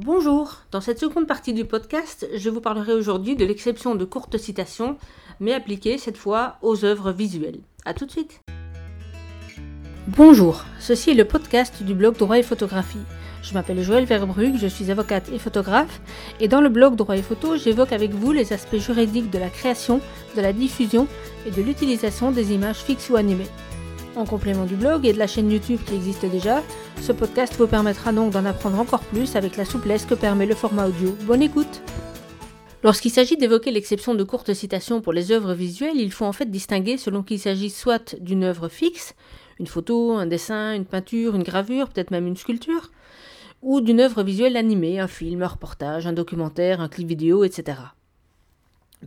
Bonjour, dans cette seconde partie du podcast, je vous parlerai aujourd'hui de l'exception de courtes citations, mais appliquée cette fois aux œuvres visuelles. A tout de suite Bonjour, ceci est le podcast du blog Droit et Photographie. Je m'appelle Joël Verbrugge, je suis avocate et photographe, et dans le blog Droit et Photo, j'évoque avec vous les aspects juridiques de la création, de la diffusion et de l'utilisation des images fixes ou animées. En complément du blog et de la chaîne YouTube qui existe déjà, ce podcast vous permettra donc d'en apprendre encore plus avec la souplesse que permet le format audio. Bonne écoute Lorsqu'il s'agit d'évoquer l'exception de courtes citations pour les œuvres visuelles, il faut en fait distinguer selon qu'il s'agit soit d'une œuvre fixe, une photo, un dessin, une peinture, une gravure, peut-être même une sculpture, ou d'une œuvre visuelle animée, un film, un reportage, un documentaire, un clip vidéo, etc.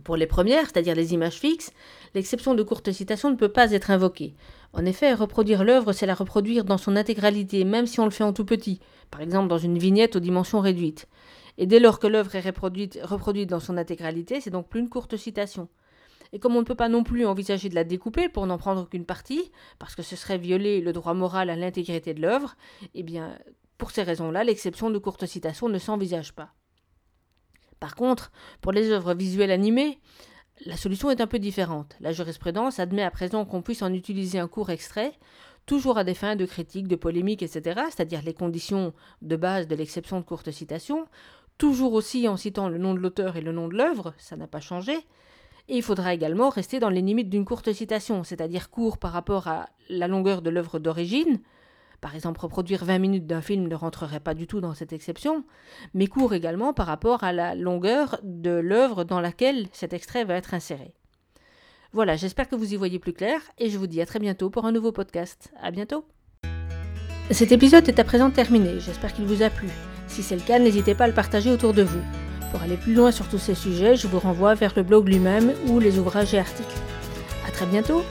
Pour les premières, c'est-à-dire les images fixes, l'exception de courte citation ne peut pas être invoquée. En effet, reproduire l'œuvre, c'est la reproduire dans son intégralité, même si on le fait en tout petit, par exemple dans une vignette aux dimensions réduites. Et dès lors que l'œuvre est reproduite, dans son intégralité, c'est donc plus une courte citation. Et comme on ne peut pas non plus envisager de la découper pour n'en prendre qu'une partie, parce que ce serait violer le droit moral à l'intégrité de l'œuvre, eh bien, pour ces raisons-là, l'exception de courte citation ne s'envisage pas. Par contre, pour les œuvres visuelles animées, la solution est un peu différente. La jurisprudence admet à présent qu'on puisse en utiliser un court extrait, toujours à des fins de critique, de polémique, etc., c'est-à-dire les conditions de base de l'exception de courte citation, toujours aussi en citant le nom de l'auteur et le nom de l'œuvre, ça n'a pas changé, et il faudra également rester dans les limites d'une courte citation, c'est-à-dire court par rapport à la longueur de l'œuvre d'origine, par exemple, reproduire 20 minutes d'un film ne rentrerait pas du tout dans cette exception, mais court également par rapport à la longueur de l'œuvre dans laquelle cet extrait va être inséré. Voilà, j'espère que vous y voyez plus clair et je vous dis à très bientôt pour un nouveau podcast. À bientôt. Cet épisode est à présent terminé, j'espère qu'il vous a plu. Si c'est le cas, n'hésitez pas à le partager autour de vous. Pour aller plus loin sur tous ces sujets, je vous renvoie vers le blog lui-même ou les ouvrages et articles. À très bientôt